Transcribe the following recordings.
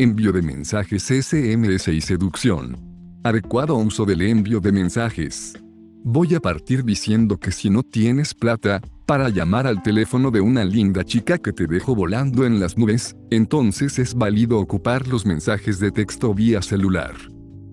Envío de mensajes SMS y seducción. Adecuado uso del envío de mensajes. Voy a partir diciendo que si no tienes plata, para llamar al teléfono de una linda chica que te dejo volando en las nubes, entonces es válido ocupar los mensajes de texto vía celular.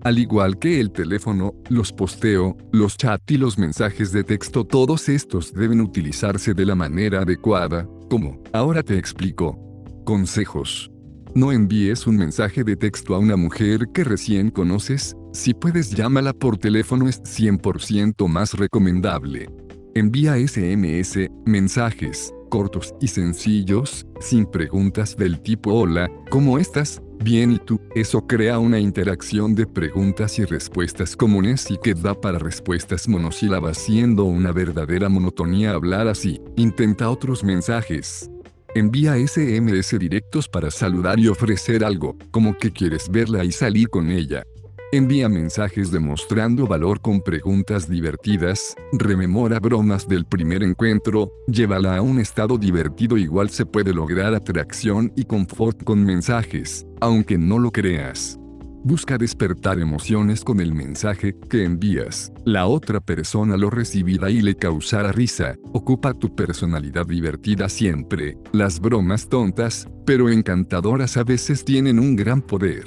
Al igual que el teléfono, los posteo, los chat y los mensajes de texto, todos estos deben utilizarse de la manera adecuada, como, ahora te explico. Consejos. No envíes un mensaje de texto a una mujer que recién conoces, si puedes llámala por teléfono es 100% más recomendable. Envía SMS, mensajes, cortos y sencillos, sin preguntas del tipo hola, ¿cómo estás? Bien y tú, eso crea una interacción de preguntas y respuestas comunes y que da para respuestas monosílabas siendo una verdadera monotonía hablar así. Intenta otros mensajes. Envía SMS directos para saludar y ofrecer algo, como que quieres verla y salir con ella. Envía mensajes demostrando valor con preguntas divertidas, rememora bromas del primer encuentro, llévala a un estado divertido igual se puede lograr atracción y confort con mensajes, aunque no lo creas. Busca despertar emociones con el mensaje que envías. La otra persona lo recibirá y le causará risa. Ocupa tu personalidad divertida siempre. Las bromas tontas, pero encantadoras a veces tienen un gran poder.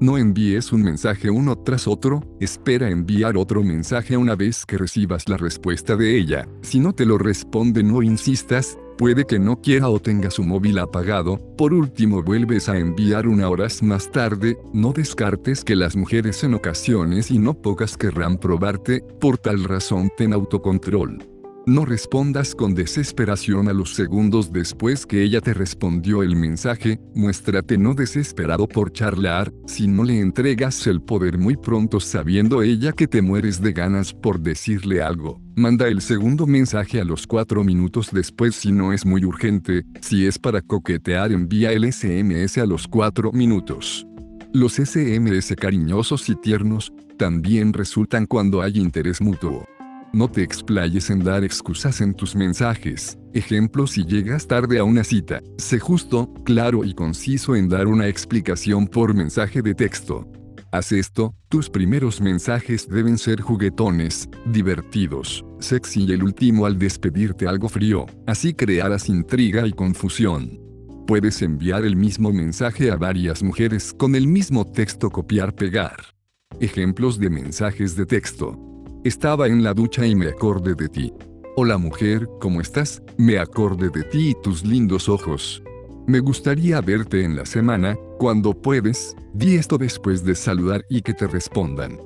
No envíes un mensaje uno tras otro, espera enviar otro mensaje una vez que recibas la respuesta de ella. Si no te lo responde no insistas, puede que no quiera o tenga su móvil apagado, por último vuelves a enviar una horas más tarde, no descartes que las mujeres en ocasiones y no pocas querrán probarte, por tal razón ten autocontrol. No respondas con desesperación a los segundos después que ella te respondió el mensaje, muéstrate no desesperado por charlar, si no le entregas el poder muy pronto sabiendo ella que te mueres de ganas por decirle algo. Manda el segundo mensaje a los cuatro minutos después si no es muy urgente, si es para coquetear envía el SMS a los cuatro minutos. Los SMS cariñosos y tiernos también resultan cuando hay interés mutuo. No te explayes en dar excusas en tus mensajes. Ejemplo si llegas tarde a una cita, sé justo, claro y conciso en dar una explicación por mensaje de texto. Haz esto, tus primeros mensajes deben ser juguetones, divertidos, sexy y el último al despedirte algo frío, así crearás intriga y confusión. Puedes enviar el mismo mensaje a varias mujeres con el mismo texto copiar-pegar. Ejemplos de mensajes de texto. Estaba en la ducha y me acordé de ti. Hola mujer, ¿cómo estás? Me acordé de ti y tus lindos ojos. Me gustaría verte en la semana, cuando puedes, di esto después de saludar y que te respondan.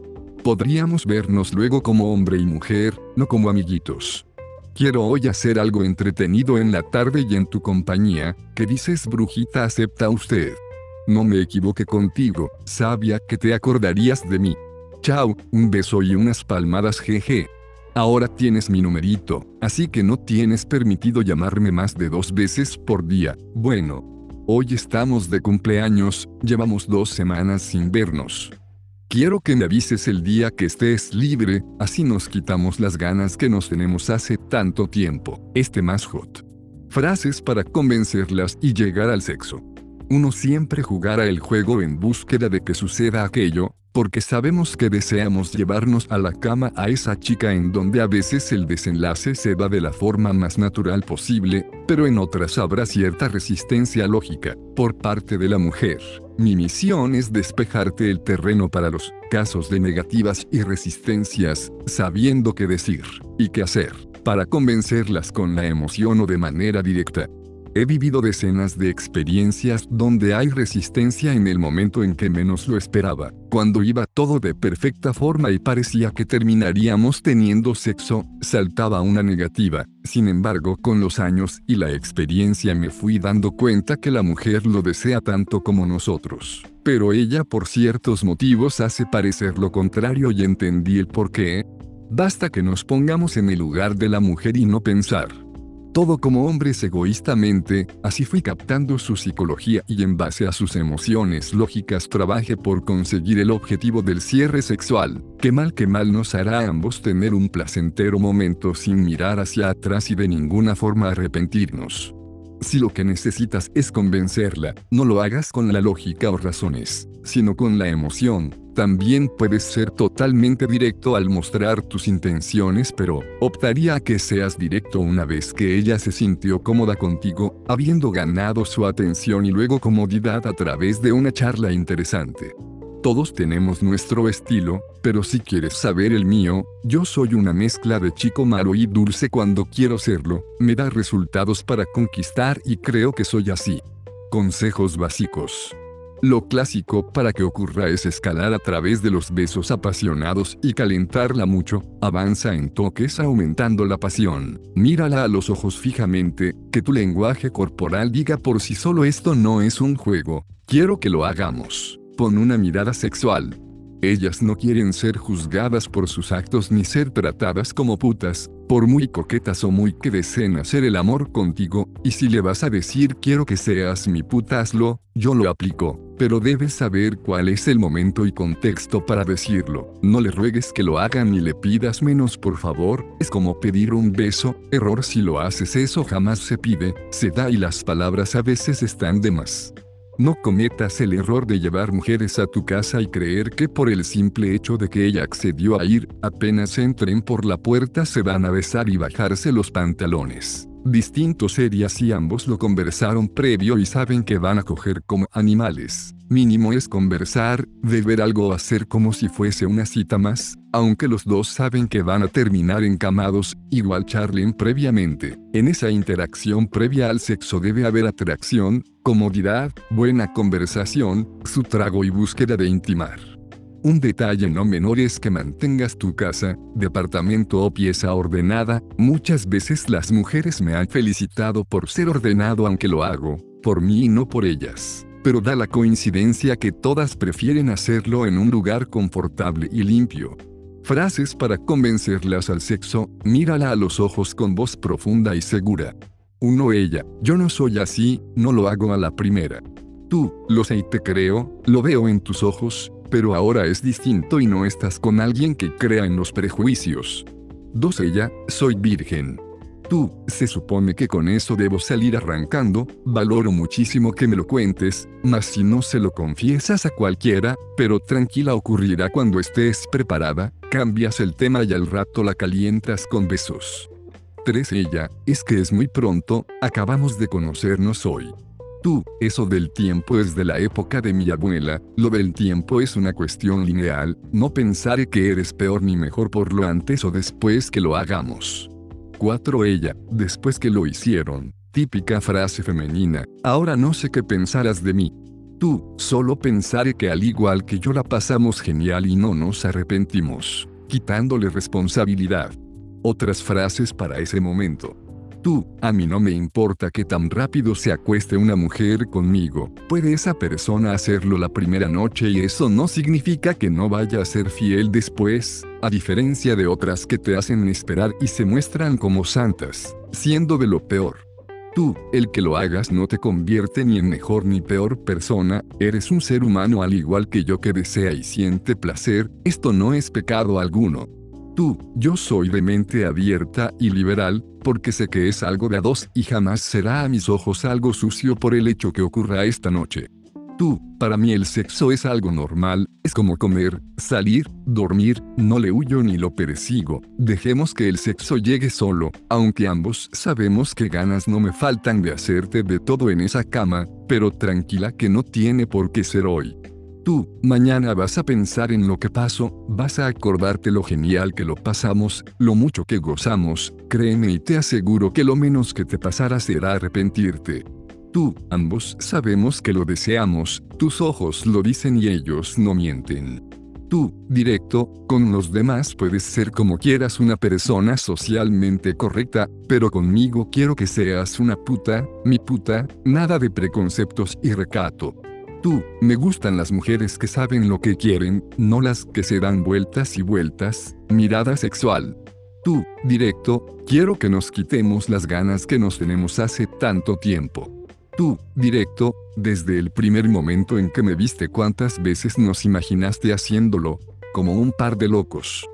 Podríamos vernos luego como hombre y mujer, no como amiguitos. Quiero hoy hacer algo entretenido en la tarde y en tu compañía, ¿qué dices brujita acepta usted. No me equivoqué contigo, sabia que te acordarías de mí. Chao, un beso y unas palmadas jeje. Ahora tienes mi numerito, así que no tienes permitido llamarme más de dos veces por día. Bueno. Hoy estamos de cumpleaños, llevamos dos semanas sin vernos. Quiero que me avises el día que estés libre, así nos quitamos las ganas que nos tenemos hace tanto tiempo. Este más hot. Frases para convencerlas y llegar al sexo. Uno siempre jugará el juego en búsqueda de que suceda aquello, porque sabemos que deseamos llevarnos a la cama a esa chica en donde a veces el desenlace se da de la forma más natural posible, pero en otras habrá cierta resistencia lógica, por parte de la mujer. Mi misión es despejarte el terreno para los casos de negativas y resistencias, sabiendo qué decir y qué hacer, para convencerlas con la emoción o de manera directa. He vivido decenas de experiencias donde hay resistencia en el momento en que menos lo esperaba, cuando iba todo de perfecta forma y parecía que terminaríamos teniendo sexo, saltaba una negativa. Sin embargo, con los años y la experiencia me fui dando cuenta que la mujer lo desea tanto como nosotros. Pero ella por ciertos motivos hace parecer lo contrario y entendí el por qué. Basta que nos pongamos en el lugar de la mujer y no pensar todo como hombres egoístamente, así fui captando su psicología y en base a sus emociones lógicas trabajé por conseguir el objetivo del cierre sexual, que mal que mal nos hará a ambos tener un placentero momento sin mirar hacia atrás y de ninguna forma arrepentirnos. Si lo que necesitas es convencerla, no lo hagas con la lógica o razones, sino con la emoción. También puedes ser totalmente directo al mostrar tus intenciones, pero optaría a que seas directo una vez que ella se sintió cómoda contigo, habiendo ganado su atención y luego comodidad a través de una charla interesante. Todos tenemos nuestro estilo, pero si quieres saber el mío, yo soy una mezcla de chico malo y dulce cuando quiero serlo, me da resultados para conquistar y creo que soy así. Consejos básicos. Lo clásico para que ocurra es escalar a través de los besos apasionados y calentarla mucho, avanza en toques aumentando la pasión, mírala a los ojos fijamente, que tu lenguaje corporal diga por si solo esto no es un juego, quiero que lo hagamos. Pon una mirada sexual. Ellas no quieren ser juzgadas por sus actos ni ser tratadas como putas, por muy coquetas o muy que deseen hacer el amor contigo, y si le vas a decir quiero que seas mi puta hazlo, yo lo aplico, pero debes saber cuál es el momento y contexto para decirlo. No le ruegues que lo hagan ni le pidas menos por favor, es como pedir un beso, error si lo haces eso jamás se pide, se da y las palabras a veces están de más. No cometas el error de llevar mujeres a tu casa y creer que por el simple hecho de que ella accedió a ir, apenas entren por la puerta se van a besar y bajarse los pantalones. Distinto sería si ambos lo conversaron previo y saben que van a coger como animales. Mínimo es conversar, beber algo hacer como si fuese una cita más, aunque los dos saben que van a terminar encamados, igual charlen previamente. En esa interacción previa al sexo debe haber atracción, comodidad, buena conversación, su trago y búsqueda de intimar. Un detalle no menor es que mantengas tu casa, departamento o pieza ordenada, muchas veces las mujeres me han felicitado por ser ordenado aunque lo hago, por mí y no por ellas. Pero da la coincidencia que todas prefieren hacerlo en un lugar confortable y limpio. Frases para convencerlas al sexo, mírala a los ojos con voz profunda y segura. Uno ella, yo no soy así, no lo hago a la primera. Tú, lo sé y te creo, lo veo en tus ojos, pero ahora es distinto y no estás con alguien que crea en los prejuicios. 2. Ella, soy virgen. Tú, se supone que con eso debo salir arrancando, valoro muchísimo que me lo cuentes, mas si no se lo confiesas a cualquiera, pero tranquila ocurrirá cuando estés preparada, cambias el tema y al rato la calientas con besos. 3. Ella, es que es muy pronto, acabamos de conocernos hoy. Tú, eso del tiempo es de la época de mi abuela, lo del tiempo es una cuestión lineal, no pensaré que eres peor ni mejor por lo antes o después que lo hagamos. 4. Ella, después que lo hicieron, típica frase femenina, ahora no sé qué pensarás de mí. Tú, solo pensaré que al igual que yo la pasamos genial y no nos arrepentimos, quitándole responsabilidad. Otras frases para ese momento. Tú, a mí no me importa que tan rápido se acueste una mujer conmigo, puede esa persona hacerlo la primera noche y eso no significa que no vaya a ser fiel después, a diferencia de otras que te hacen esperar y se muestran como santas, siendo de lo peor. Tú, el que lo hagas no te convierte ni en mejor ni peor persona, eres un ser humano al igual que yo que desea y siente placer, esto no es pecado alguno. Tú, yo soy de mente abierta y liberal, porque sé que es algo de a dos y jamás será a mis ojos algo sucio por el hecho que ocurra esta noche. Tú, para mí el sexo es algo normal, es como comer, salir, dormir, no le huyo ni lo persigo, dejemos que el sexo llegue solo, aunque ambos sabemos que ganas no me faltan de hacerte de todo en esa cama, pero tranquila que no tiene por qué ser hoy. Tú, mañana vas a pensar en lo que pasó, vas a acordarte lo genial que lo pasamos, lo mucho que gozamos, créeme y te aseguro que lo menos que te pasará será arrepentirte. Tú, ambos sabemos que lo deseamos, tus ojos lo dicen y ellos no mienten. Tú, directo, con los demás puedes ser como quieras una persona socialmente correcta, pero conmigo quiero que seas una puta, mi puta, nada de preconceptos y recato. Tú, me gustan las mujeres que saben lo que quieren, no las que se dan vueltas y vueltas, mirada sexual. Tú, directo, quiero que nos quitemos las ganas que nos tenemos hace tanto tiempo. Tú, directo, desde el primer momento en que me viste cuántas veces nos imaginaste haciéndolo, como un par de locos.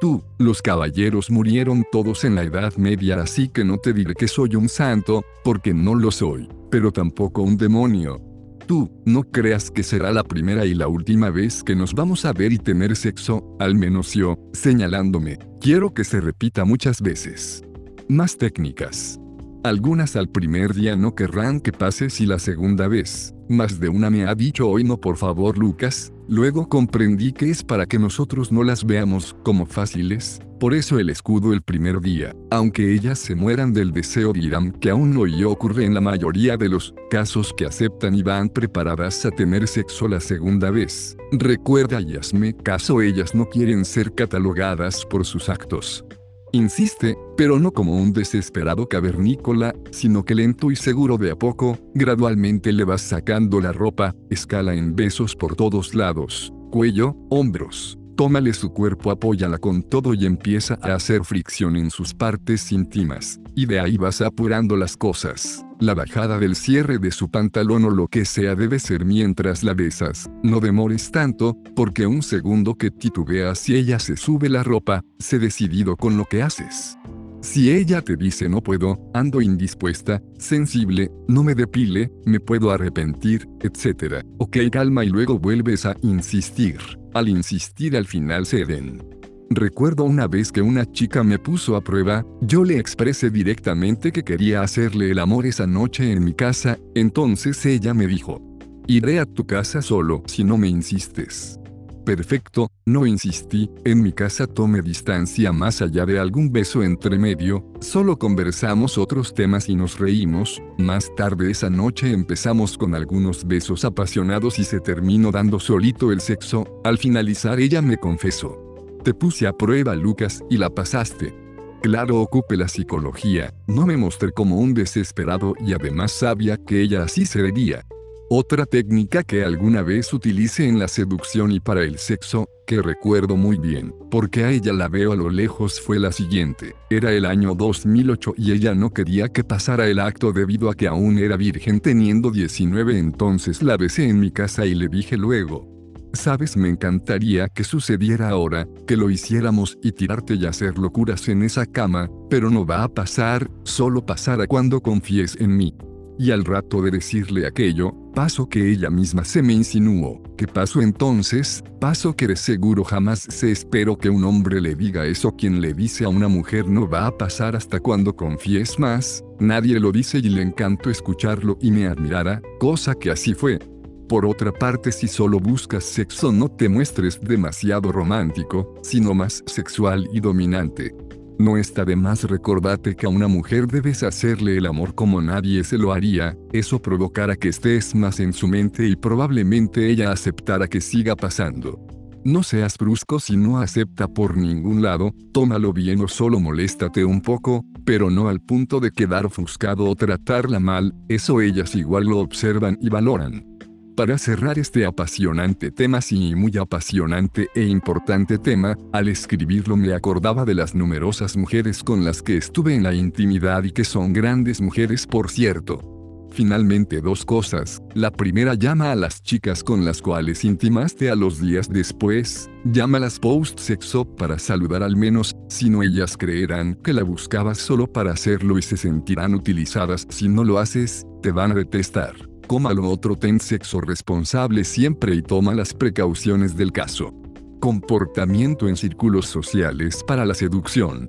Tú, los caballeros murieron todos en la Edad Media así que no te diré que soy un santo, porque no lo soy, pero tampoco un demonio. Tú, no creas que será la primera y la última vez que nos vamos a ver y tener sexo, al menos yo, señalándome, quiero que se repita muchas veces. Más técnicas. Algunas al primer día no querrán que pases y la segunda vez. Más de una me ha dicho hoy no por favor Lucas, luego comprendí que es para que nosotros no las veamos como fáciles, por eso el escudo el primer día, aunque ellas se mueran del deseo dirán que aún no y ocurre en la mayoría de los casos que aceptan y van preparadas a tener sexo la segunda vez. Recuerda y hazme caso ellas no quieren ser catalogadas por sus actos. Insiste, pero no como un desesperado cavernícola, sino que lento y seguro de a poco, gradualmente le vas sacando la ropa, escala en besos por todos lados, cuello, hombros. Tómale su cuerpo, apóyala con todo y empieza a hacer fricción en sus partes íntimas, y de ahí vas apurando las cosas. La bajada del cierre de su pantalón o lo que sea debe ser mientras la besas. No demores tanto, porque un segundo que titubeas si ella se sube la ropa, sé decidido con lo que haces. Si ella te dice no puedo, ando indispuesta, sensible, no me depile, me puedo arrepentir, etc. Ok calma y luego vuelves a insistir. Al insistir al final ceden. Recuerdo una vez que una chica me puso a prueba, yo le expresé directamente que quería hacerle el amor esa noche en mi casa, entonces ella me dijo, iré a tu casa solo si no me insistes. Perfecto, no insistí, en mi casa tome distancia más allá de algún beso entre medio, solo conversamos otros temas y nos reímos, más tarde esa noche empezamos con algunos besos apasionados y se terminó dando solito el sexo, al finalizar ella me confesó. Te puse a prueba Lucas y la pasaste. Claro ocupe la psicología, no me mostré como un desesperado y además sabía que ella así sería. Otra técnica que alguna vez utilicé en la seducción y para el sexo, que recuerdo muy bien, porque a ella la veo a lo lejos fue la siguiente. Era el año 2008 y ella no quería que pasara el acto debido a que aún era virgen teniendo 19 entonces la besé en mi casa y le dije luego, Sabes, me encantaría que sucediera ahora, que lo hiciéramos y tirarte y hacer locuras en esa cama, pero no va a pasar, solo pasará cuando confíes en mí. Y al rato de decirle aquello, paso que ella misma se me insinuó. ¿Qué pasó entonces? Paso que de seguro jamás se espero que un hombre le diga eso quien le dice a una mujer no va a pasar hasta cuando confíes más. Nadie lo dice y le encantó escucharlo y me admirara, cosa que así fue. Por otra parte, si solo buscas sexo no te muestres demasiado romántico, sino más sexual y dominante. No está de más recordarte que a una mujer debes hacerle el amor como nadie se lo haría, eso provocará que estés más en su mente y probablemente ella aceptará que siga pasando. No seas brusco si no acepta por ningún lado, tómalo bien o solo moléstate un poco, pero no al punto de quedar ofuscado o tratarla mal, eso ellas igual lo observan y valoran. Para cerrar este apasionante tema, sí, muy apasionante e importante tema, al escribirlo me acordaba de las numerosas mujeres con las que estuve en la intimidad y que son grandes mujeres por cierto. Finalmente dos cosas. La primera llama a las chicas con las cuales intimaste a los días después, llámalas post-sexo para saludar al menos, si no ellas creerán que la buscabas solo para hacerlo y se sentirán utilizadas si no lo haces, te van a detestar. Coma lo otro, ten sexo responsable siempre y toma las precauciones del caso. Comportamiento en círculos sociales para la seducción.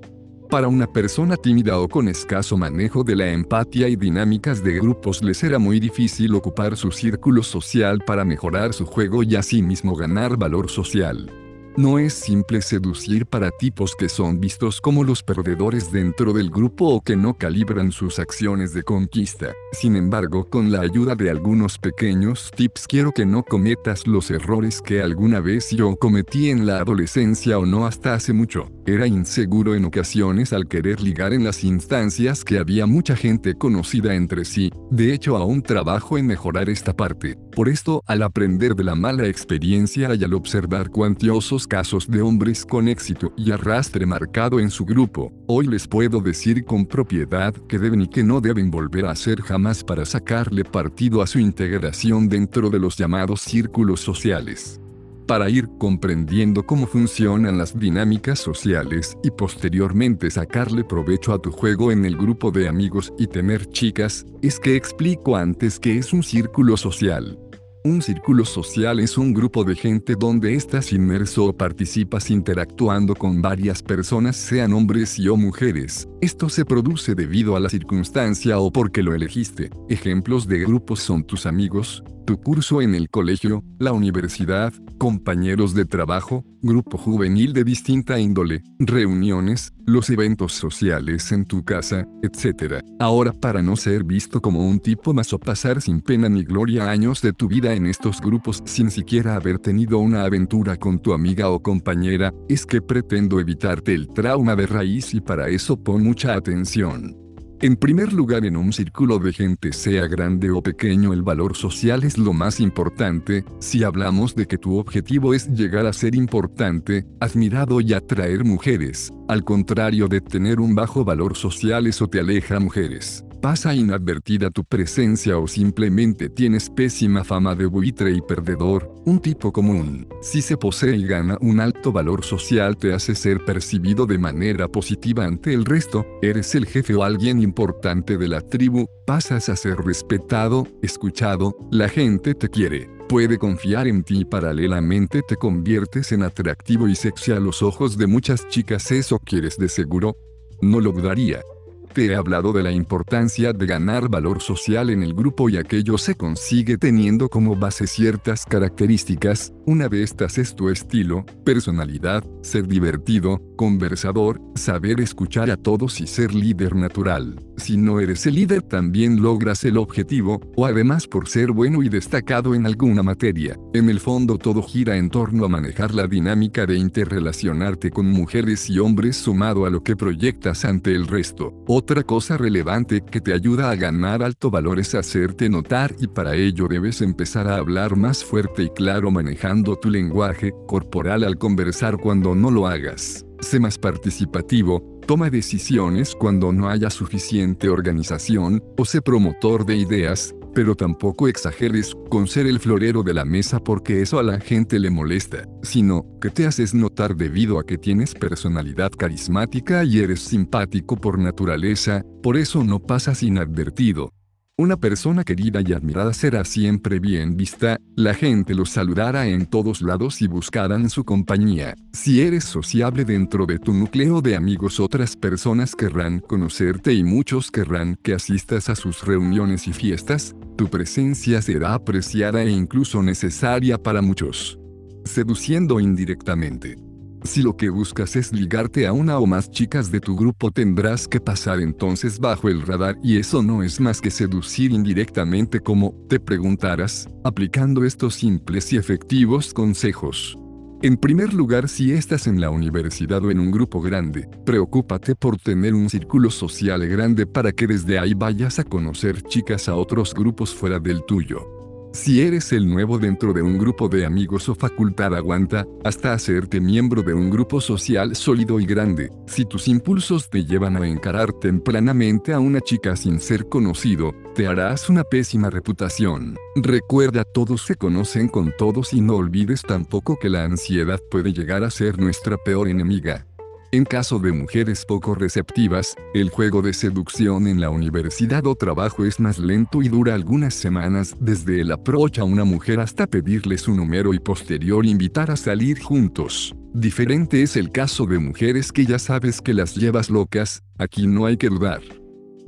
Para una persona tímida o con escaso manejo de la empatía y dinámicas de grupos le será muy difícil ocupar su círculo social para mejorar su juego y asimismo ganar valor social. No es simple seducir para tipos que son vistos como los perdedores dentro del grupo o que no calibran sus acciones de conquista. Sin embargo, con la ayuda de algunos pequeños tips quiero que no cometas los errores que alguna vez yo cometí en la adolescencia o no hasta hace mucho. Era inseguro en ocasiones al querer ligar en las instancias que había mucha gente conocida entre sí. De hecho, aún trabajo en mejorar esta parte. Por esto, al aprender de la mala experiencia y al observar cuantiosos casos de hombres con éxito y arrastre marcado en su grupo, hoy les puedo decir con propiedad que deben y que no deben volver a hacer jamás para sacarle partido a su integración dentro de los llamados círculos sociales. para ir comprendiendo cómo funcionan las dinámicas sociales y posteriormente sacarle provecho a tu juego en el grupo de amigos y tener chicas, es que explico antes que es un círculo social. Un círculo social es un grupo de gente donde estás inmerso o participas interactuando con varias personas, sean hombres y o mujeres. Esto se produce debido a la circunstancia o porque lo elegiste. Ejemplos de grupos son tus amigos, tu curso en el colegio, la universidad, compañeros de trabajo, grupo juvenil de distinta índole, reuniones, los eventos sociales en tu casa, etc. Ahora para no ser visto como un tipo más o pasar sin pena ni gloria años de tu vida en estos grupos sin siquiera haber tenido una aventura con tu amiga o compañera, es que pretendo evitarte el trauma de raíz y para eso pon mucha atención. En primer lugar, en un círculo de gente, sea grande o pequeño, el valor social es lo más importante. Si hablamos de que tu objetivo es llegar a ser importante, admirado y atraer mujeres, al contrario de tener un bajo valor social, eso te aleja a mujeres pasa inadvertida tu presencia o simplemente tienes pésima fama de buitre y perdedor, un tipo común. Si se posee y gana un alto valor social te hace ser percibido de manera positiva ante el resto, eres el jefe o alguien importante de la tribu, pasas a ser respetado, escuchado, la gente te quiere puede confiar en ti y paralelamente te conviertes en atractivo y sexy a los ojos de muchas chicas. ¿Eso quieres de seguro? No lo dudaría he hablado de la importancia de ganar valor social en el grupo y aquello se consigue teniendo como base ciertas características, una de estas es tu estilo, personalidad, ser divertido, conversador, saber escuchar a todos y ser líder natural. Si no eres el líder también logras el objetivo, o además por ser bueno y destacado en alguna materia. En el fondo todo gira en torno a manejar la dinámica de interrelacionarte con mujeres y hombres sumado a lo que proyectas ante el resto. Cosa relevante que te ayuda a ganar alto valor es hacerte notar y para ello debes empezar a hablar más fuerte y claro manejando tu lenguaje corporal al conversar cuando no lo hagas. Sé más participativo, toma decisiones cuando no haya suficiente organización, o sé promotor de ideas, pero tampoco exageres con ser el florero de la mesa porque eso a la gente le molesta, sino que te haces notar debido a que tienes personalidad carismática y eres simpático por naturaleza, por eso no pasas inadvertido. Una persona querida y admirada será siempre bien vista, la gente los saludará en todos lados y buscarán su compañía. Si eres sociable dentro de tu núcleo de amigos otras personas querrán conocerte y muchos querrán que asistas a sus reuniones y fiestas, tu presencia será apreciada e incluso necesaria para muchos. Seduciendo indirectamente. Si lo que buscas es ligarte a una o más chicas de tu grupo tendrás que pasar entonces bajo el radar y eso no es más que seducir indirectamente como, te preguntarás, aplicando estos simples y efectivos consejos. En primer lugar, si estás en la universidad o en un grupo grande, preocúpate por tener un círculo social grande para que desde ahí vayas a conocer chicas a otros grupos fuera del tuyo. Si eres el nuevo dentro de un grupo de amigos o facultad aguanta, hasta hacerte miembro de un grupo social sólido y grande. Si tus impulsos te llevan a encarar tempranamente a una chica sin ser conocido, te harás una pésima reputación. Recuerda todos se conocen con todos y no olvides tampoco que la ansiedad puede llegar a ser nuestra peor enemiga. En caso de mujeres poco receptivas, el juego de seducción en la universidad o trabajo es más lento y dura algunas semanas desde el approach a una mujer hasta pedirle su número y posterior invitar a salir juntos. Diferente es el caso de mujeres que ya sabes que las llevas locas, aquí no hay que dudar.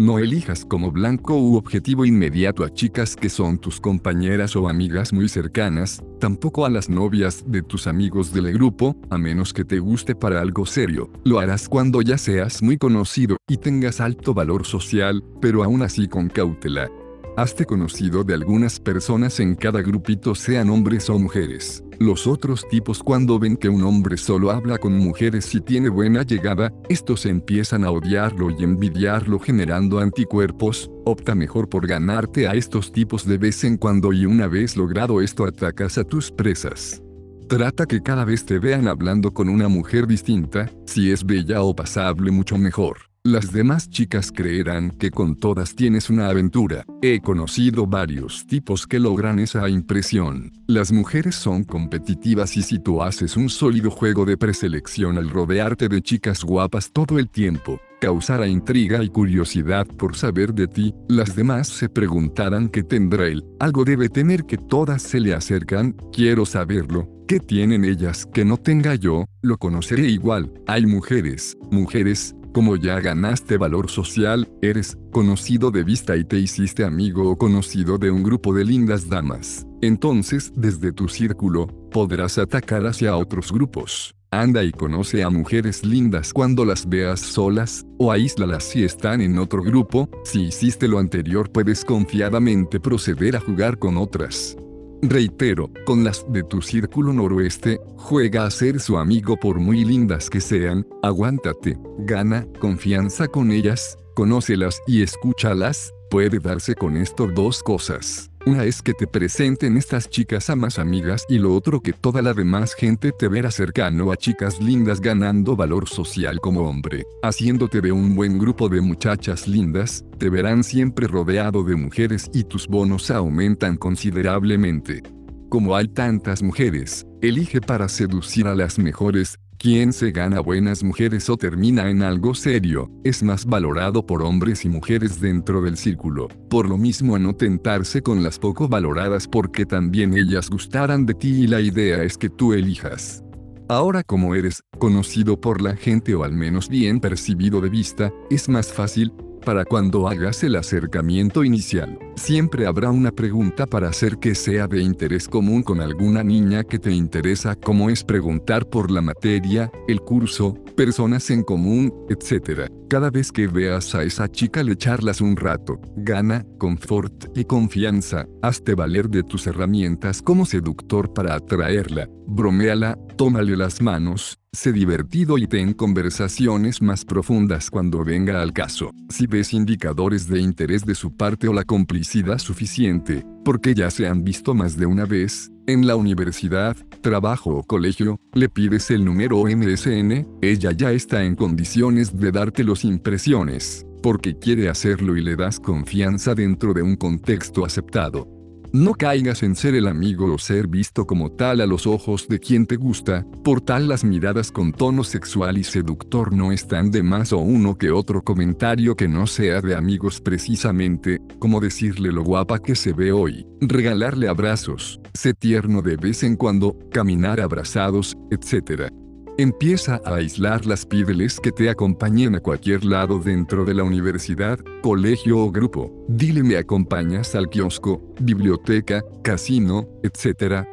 No elijas como blanco u objetivo inmediato a chicas que son tus compañeras o amigas muy cercanas, tampoco a las novias de tus amigos del grupo, a menos que te guste para algo serio. Lo harás cuando ya seas muy conocido y tengas alto valor social, pero aún así con cautela. Hazte conocido de algunas personas en cada grupito sean hombres o mujeres. Los otros tipos cuando ven que un hombre solo habla con mujeres y tiene buena llegada, estos empiezan a odiarlo y envidiarlo generando anticuerpos, opta mejor por ganarte a estos tipos de vez en cuando y una vez logrado esto atacas a tus presas. Trata que cada vez te vean hablando con una mujer distinta, si es bella o pasable mucho mejor. Las demás chicas creerán que con todas tienes una aventura. He conocido varios tipos que logran esa impresión. Las mujeres son competitivas y si tú haces un sólido juego de preselección al rodearte de chicas guapas todo el tiempo, causará intriga y curiosidad por saber de ti, las demás se preguntarán qué tendrá él, algo debe tener que todas se le acercan, quiero saberlo, ¿qué tienen ellas que no tenga yo? Lo conoceré igual, hay mujeres, mujeres, como ya ganaste valor social, eres conocido de vista y te hiciste amigo o conocido de un grupo de lindas damas. Entonces, desde tu círculo, podrás atacar hacia otros grupos. Anda y conoce a mujeres lindas cuando las veas solas, o aíslalas si están en otro grupo, si hiciste lo anterior puedes confiadamente proceder a jugar con otras. Reitero, con las de tu círculo noroeste, juega a ser su amigo por muy lindas que sean, aguántate, gana confianza con ellas, conócelas y escúchalas, puede darse con esto dos cosas. Una es que te presenten estas chicas a más amigas y lo otro que toda la demás gente te verá cercano a chicas lindas ganando valor social como hombre, haciéndote de un buen grupo de muchachas lindas, te verán siempre rodeado de mujeres y tus bonos aumentan considerablemente. Como hay tantas mujeres, elige para seducir a las mejores, quien se gana buenas mujeres o termina en algo serio, es más valorado por hombres y mujeres dentro del círculo. Por lo mismo a no tentarse con las poco valoradas porque también ellas gustarán de ti y la idea es que tú elijas. Ahora como eres conocido por la gente o al menos bien percibido de vista, es más fácil, para cuando hagas el acercamiento inicial. Siempre habrá una pregunta para hacer que sea de interés común con alguna niña que te interesa como es preguntar por la materia, el curso, personas en común, etc. Cada vez que veas a esa chica le charlas un rato, gana, confort y confianza, hazte valer de tus herramientas como seductor para atraerla, broméala, tómale las manos, Sé divertido y ten conversaciones más profundas cuando venga al caso. Si ves indicadores de interés de su parte o la complicidad suficiente, porque ya se han visto más de una vez, en la universidad, trabajo o colegio, le pides el número MSN, ella ya está en condiciones de darte los impresiones, porque quiere hacerlo y le das confianza dentro de un contexto aceptado. No caigas en ser el amigo o ser visto como tal a los ojos de quien te gusta, por tal las miradas con tono sexual y seductor no están de más o uno que otro comentario que no sea de amigos precisamente, como decirle lo guapa que se ve hoy, regalarle abrazos, ser tierno de vez en cuando, caminar abrazados, etc. Empieza a aislarlas, pídeles que te acompañen a cualquier lado dentro de la universidad, colegio o grupo. Dile me acompañas al kiosco, biblioteca, casino, etc.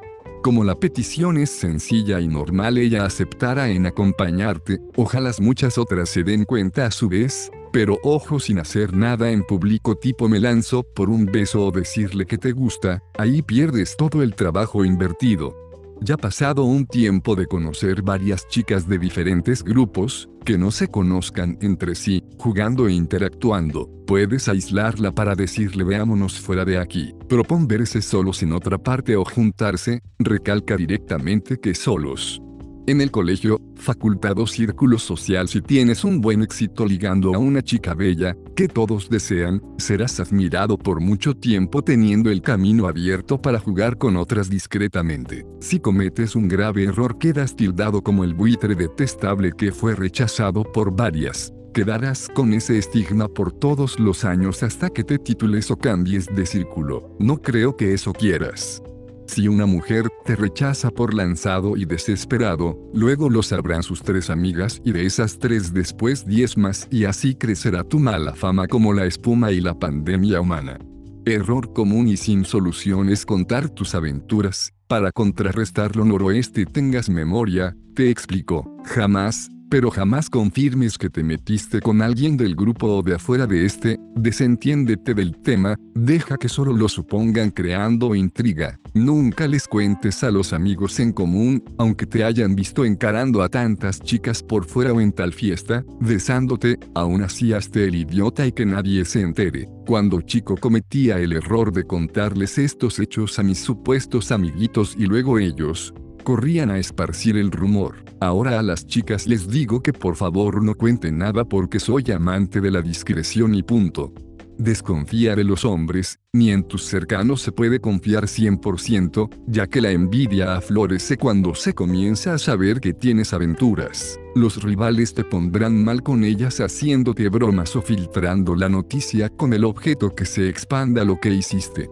Como la petición es sencilla y normal, ella aceptará en acompañarte, ojalá muchas otras se den cuenta a su vez, pero ojo sin hacer nada en público tipo me lanzo por un beso o decirle que te gusta, ahí pierdes todo el trabajo invertido. Ya pasado un tiempo de conocer varias chicas de diferentes grupos, que no se conozcan entre sí, jugando e interactuando, puedes aislarla para decirle veámonos fuera de aquí. Propon verse solos en otra parte o juntarse, recalca directamente que solos. En el colegio, facultad o círculo social si tienes un buen éxito ligando a una chica bella, que todos desean, serás admirado por mucho tiempo teniendo el camino abierto para jugar con otras discretamente. Si cometes un grave error quedas tildado como el buitre detestable que fue rechazado por varias. Quedarás con ese estigma por todos los años hasta que te titules o cambies de círculo. No creo que eso quieras. Si una mujer te rechaza por lanzado y desesperado, luego lo sabrán sus tres amigas y de esas tres después diez más y así crecerá tu mala fama como la espuma y la pandemia humana. Error común y sin solución es contar tus aventuras, para contrarrestar lo noroeste tengas memoria, te explico, jamás, pero jamás confirmes que te metiste con alguien del grupo o de afuera de este, desentiéndete del tema, deja que solo lo supongan creando intriga. Nunca les cuentes a los amigos en común, aunque te hayan visto encarando a tantas chicas por fuera o en tal fiesta, besándote, aún así hazte el idiota y que nadie se entere. Cuando chico cometía el error de contarles estos hechos a mis supuestos amiguitos y luego ellos, corrían a esparcir el rumor. Ahora a las chicas les digo que por favor no cuenten nada porque soy amante de la discreción y punto. Desconfía de los hombres, ni en tus cercanos se puede confiar 100%, ya que la envidia aflorece cuando se comienza a saber que tienes aventuras. Los rivales te pondrán mal con ellas haciéndote bromas o filtrando la noticia con el objeto que se expanda lo que hiciste.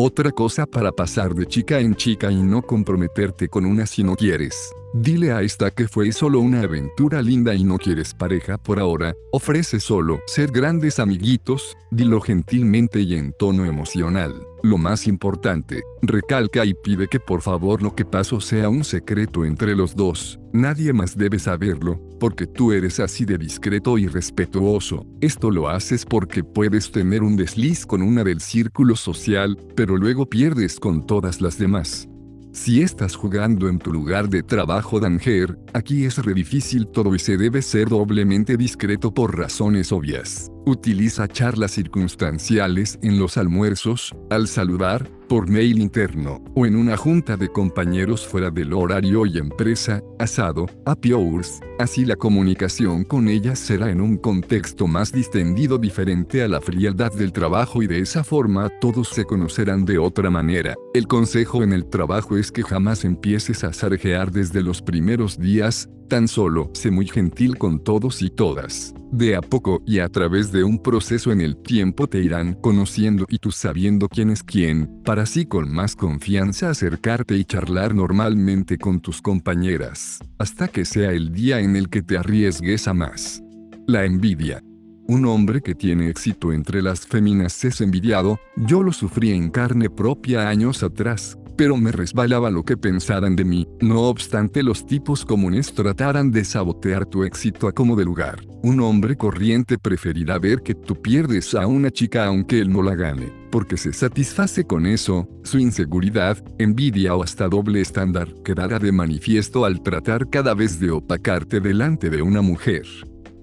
Otra cosa para pasar de chica en chica y no comprometerte con una si no quieres. Dile a esta que fue solo una aventura linda y no quieres pareja por ahora, ofrece solo ser grandes amiguitos, dilo gentilmente y en tono emocional. Lo más importante, recalca y pide que por favor lo que pasó sea un secreto entre los dos, nadie más debe saberlo, porque tú eres así de discreto y respetuoso. Esto lo haces porque puedes tener un desliz con una del círculo social, pero luego pierdes con todas las demás. Si estás jugando en tu lugar de trabajo Danger, aquí es re difícil todo y se debe ser doblemente discreto por razones obvias. Utiliza charlas circunstanciales en los almuerzos, al saludar, por mail interno, o en una junta de compañeros fuera del horario y empresa, asado, happy hours, así la comunicación con ellas será en un contexto más distendido diferente a la frialdad del trabajo y de esa forma todos se conocerán de otra manera. El consejo en el trabajo es que jamás empieces a sarjear desde los primeros días, Tan solo, sé muy gentil con todos y todas. De a poco y a través de un proceso en el tiempo te irán conociendo y tú sabiendo quién es quién, para así con más confianza acercarte y charlar normalmente con tus compañeras, hasta que sea el día en el que te arriesgues a más. La envidia. Un hombre que tiene éxito entre las féminas es envidiado, yo lo sufrí en carne propia años atrás, pero me resbalaba lo que pensaran de mí, no obstante los tipos comunes trataran de sabotear tu éxito a como de lugar. Un hombre corriente preferirá ver que tú pierdes a una chica aunque él no la gane, porque se satisface con eso, su inseguridad, envidia o hasta doble estándar quedará de manifiesto al tratar cada vez de opacarte delante de una mujer.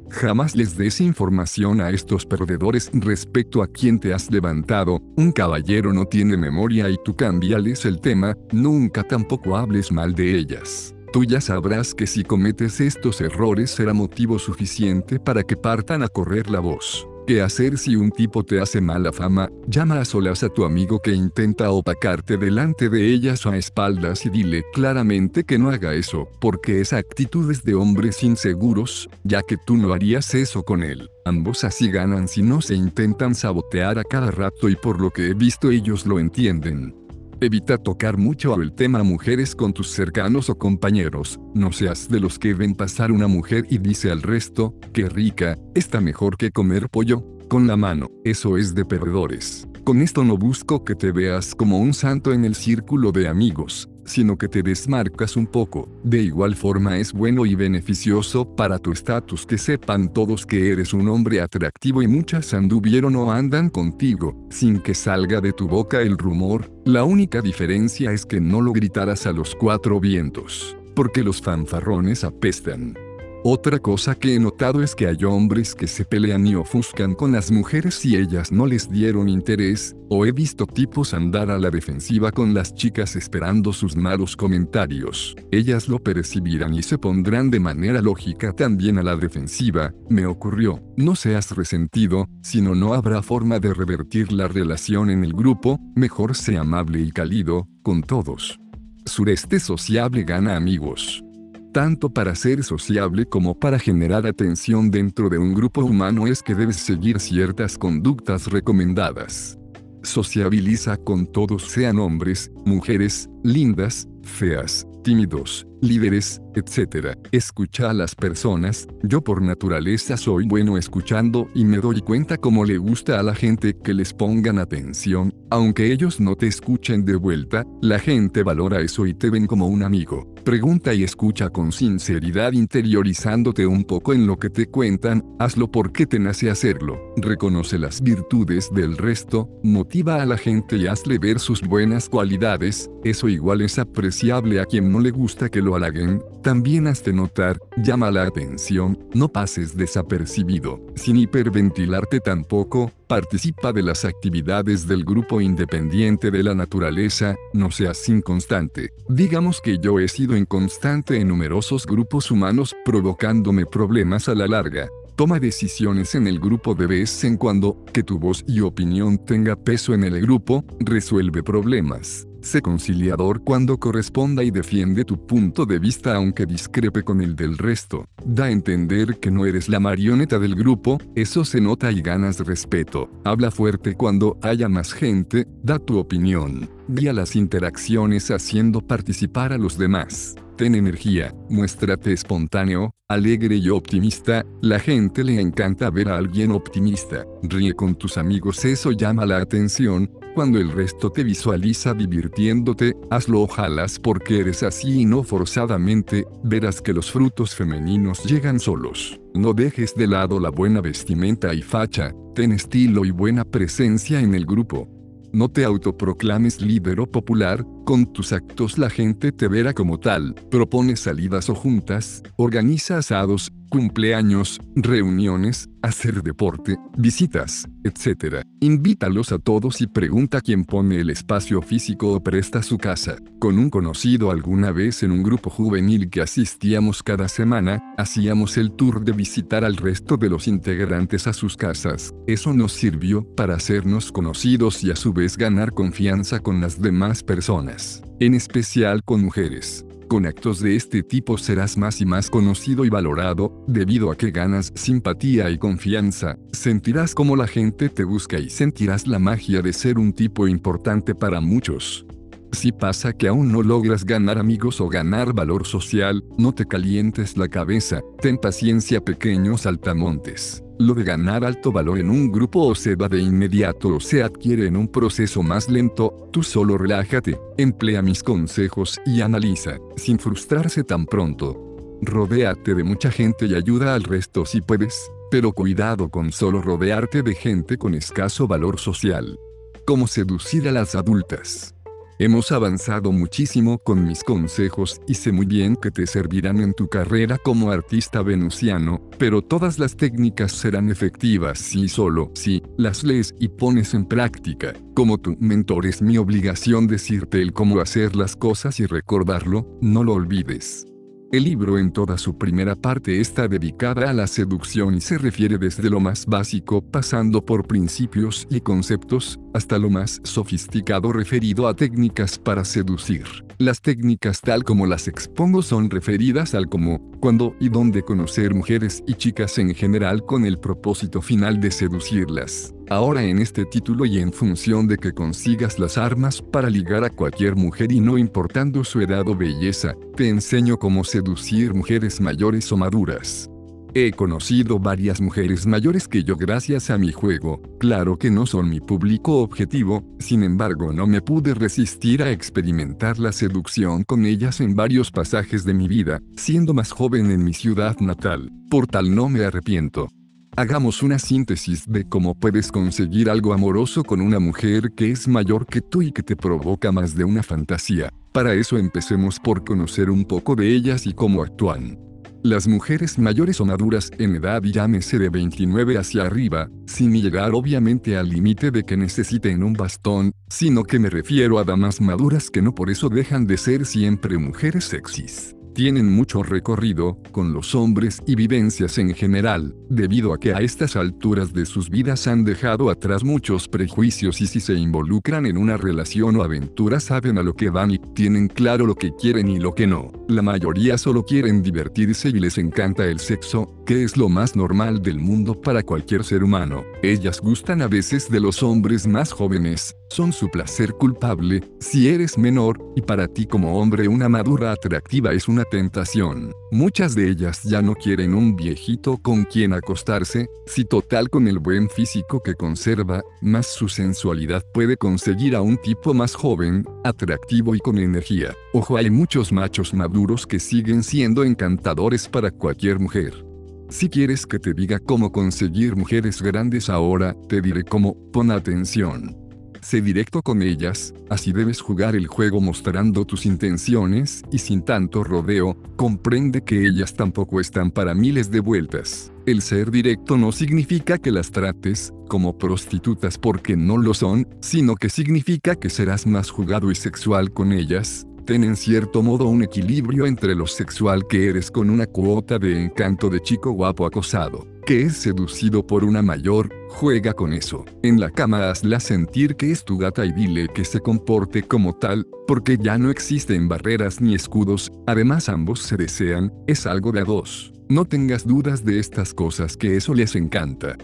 Jamás les des información a estos perdedores respecto a quién te has levantado, un caballero no tiene memoria y tú cambiales el tema, nunca tampoco hables mal de ellas. Tú ya sabrás que si cometes estos errores será motivo suficiente para que partan a correr la voz. ¿Qué hacer si un tipo te hace mala fama? Llama a solas a tu amigo que intenta opacarte delante de ellas a espaldas y dile claramente que no haga eso, porque esa actitud es de hombres inseguros, ya que tú no harías eso con él. Ambos así ganan si no se intentan sabotear a cada rato y por lo que he visto ellos lo entienden. Evita tocar mucho el tema mujeres con tus cercanos o compañeros, no seas de los que ven pasar una mujer y dice al resto, qué rica, está mejor que comer pollo, con la mano, eso es de perdedores. Con esto no busco que te veas como un santo en el círculo de amigos, sino que te desmarcas un poco. De igual forma es bueno y beneficioso para tu estatus que sepan todos que eres un hombre atractivo y muchas anduvieron o andan contigo, sin que salga de tu boca el rumor, la única diferencia es que no lo gritarás a los cuatro vientos, porque los fanfarrones apestan. Otra cosa que he notado es que hay hombres que se pelean y ofuscan con las mujeres si ellas no les dieron interés, o he visto tipos andar a la defensiva con las chicas esperando sus malos comentarios. Ellas lo percibirán y se pondrán de manera lógica también a la defensiva, me ocurrió, no seas resentido, sino no habrá forma de revertir la relación en el grupo, mejor sea amable y cálido, con todos. Sureste sociable gana amigos tanto para ser sociable como para generar atención dentro de un grupo humano es que debes seguir ciertas conductas recomendadas. Sociabiliza con todos sean hombres, mujeres, lindas, feas, tímidos, líderes, etc. Escucha a las personas, yo por naturaleza soy bueno escuchando y me doy cuenta cómo le gusta a la gente que les pongan atención, aunque ellos no te escuchen de vuelta, la gente valora eso y te ven como un amigo. Pregunta y escucha con sinceridad interiorizándote un poco en lo que te cuentan, hazlo porque te nace hacerlo. Reconoce las virtudes del resto, motiva a la gente y hazle ver sus buenas cualidades, eso igual es apreciable a quien no le gusta que lo halaguen, también has de notar, llama la atención, no pases desapercibido, sin hiperventilarte tampoco, Participa de las actividades del grupo independiente de la naturaleza, no seas inconstante. Digamos que yo he sido inconstante en numerosos grupos humanos provocándome problemas a la larga. Toma decisiones en el grupo de vez en cuando, que tu voz y opinión tenga peso en el grupo, resuelve problemas. Sé conciliador cuando corresponda y defiende tu punto de vista aunque discrepe con el del resto. Da a entender que no eres la marioneta del grupo, eso se nota y ganas respeto. Habla fuerte cuando haya más gente, da tu opinión. Guía las interacciones haciendo participar a los demás. Ten energía, muéstrate espontáneo, alegre y optimista, la gente le encanta ver a alguien optimista. Ríe con tus amigos, eso llama la atención, cuando el resto te visualiza divirtiéndote, hazlo ojalas porque eres así y no forzadamente, verás que los frutos femeninos llegan solos. No dejes de lado la buena vestimenta y facha, ten estilo y buena presencia en el grupo. No te autoproclames líder o popular, con tus actos la gente te verá como tal. Propone salidas o juntas, organiza asados, cumpleaños, reuniones, hacer deporte, visitas, etc. Invítalos a todos y pregunta quién pone el espacio físico o presta su casa. Con un conocido alguna vez en un grupo juvenil que asistíamos cada semana, hacíamos el tour de visitar al resto de los integrantes a sus casas. Eso nos sirvió para hacernos conocidos y a su vez ganar confianza con las demás personas, en especial con mujeres. Con actos de este tipo serás más y más conocido y valorado, debido a que ganas simpatía y confianza, sentirás como la gente te busca y sentirás la magia de ser un tipo importante para muchos. Si pasa que aún no logras ganar amigos o ganar valor social, no te calientes la cabeza, ten paciencia pequeños saltamontes. Lo de ganar alto valor en un grupo o se va de inmediato o se adquiere en un proceso más lento, tú solo relájate, emplea mis consejos y analiza, sin frustrarse tan pronto. Rodéate de mucha gente y ayuda al resto si puedes, pero cuidado con solo rodearte de gente con escaso valor social. Cómo seducir a las adultas. Hemos avanzado muchísimo con mis consejos y sé muy bien que te servirán en tu carrera como artista venusiano, pero todas las técnicas serán efectivas si solo si las lees y pones en práctica. Como tu mentor es mi obligación decirte el cómo hacer las cosas y recordarlo, no lo olvides. El libro en toda su primera parte está dedicada a la seducción y se refiere desde lo más básico pasando por principios y conceptos, hasta lo más sofisticado referido a técnicas para seducir. Las técnicas tal como las expongo son referidas al cómo, cuándo y dónde conocer mujeres y chicas en general con el propósito final de seducirlas. Ahora en este título y en función de que consigas las armas para ligar a cualquier mujer y no importando su edad o belleza, te enseño cómo seducir mujeres mayores o maduras. He conocido varias mujeres mayores que yo gracias a mi juego, claro que no son mi público objetivo, sin embargo no me pude resistir a experimentar la seducción con ellas en varios pasajes de mi vida, siendo más joven en mi ciudad natal, por tal no me arrepiento. Hagamos una síntesis de cómo puedes conseguir algo amoroso con una mujer que es mayor que tú y que te provoca más de una fantasía. Para eso empecemos por conocer un poco de ellas y cómo actúan. Las mujeres mayores o maduras en edad y llámese de 29 hacia arriba, sin llegar obviamente al límite de que necesiten un bastón, sino que me refiero a damas maduras que no por eso dejan de ser siempre mujeres sexys tienen mucho recorrido con los hombres y vivencias en general, debido a que a estas alturas de sus vidas han dejado atrás muchos prejuicios y si se involucran en una relación o aventura saben a lo que van y tienen claro lo que quieren y lo que no. La mayoría solo quieren divertirse y les encanta el sexo, que es lo más normal del mundo para cualquier ser humano. Ellas gustan a veces de los hombres más jóvenes, son su placer culpable, si eres menor, y para ti como hombre una madura atractiva es una tentación. Muchas de ellas ya no quieren un viejito con quien acostarse, si total con el buen físico que conserva, más su sensualidad puede conseguir a un tipo más joven, atractivo y con energía. Ojo, hay muchos machos maduros que siguen siendo encantadores para cualquier mujer. Si quieres que te diga cómo conseguir mujeres grandes ahora, te diré cómo, pon atención. Sé directo con ellas, así debes jugar el juego mostrando tus intenciones y sin tanto rodeo, comprende que ellas tampoco están para miles de vueltas. El ser directo no significa que las trates como prostitutas porque no lo son, sino que significa que serás más jugado y sexual con ellas, ten en cierto modo un equilibrio entre lo sexual que eres con una cuota de encanto de chico guapo acosado, que es seducido por una mayor, juega con eso. En la cama hazla sentir que es tu gata y dile que se comporte como tal, porque ya no existen barreras ni escudos, además ambos se desean, es algo de a dos. No tengas dudas de estas cosas que eso les encanta.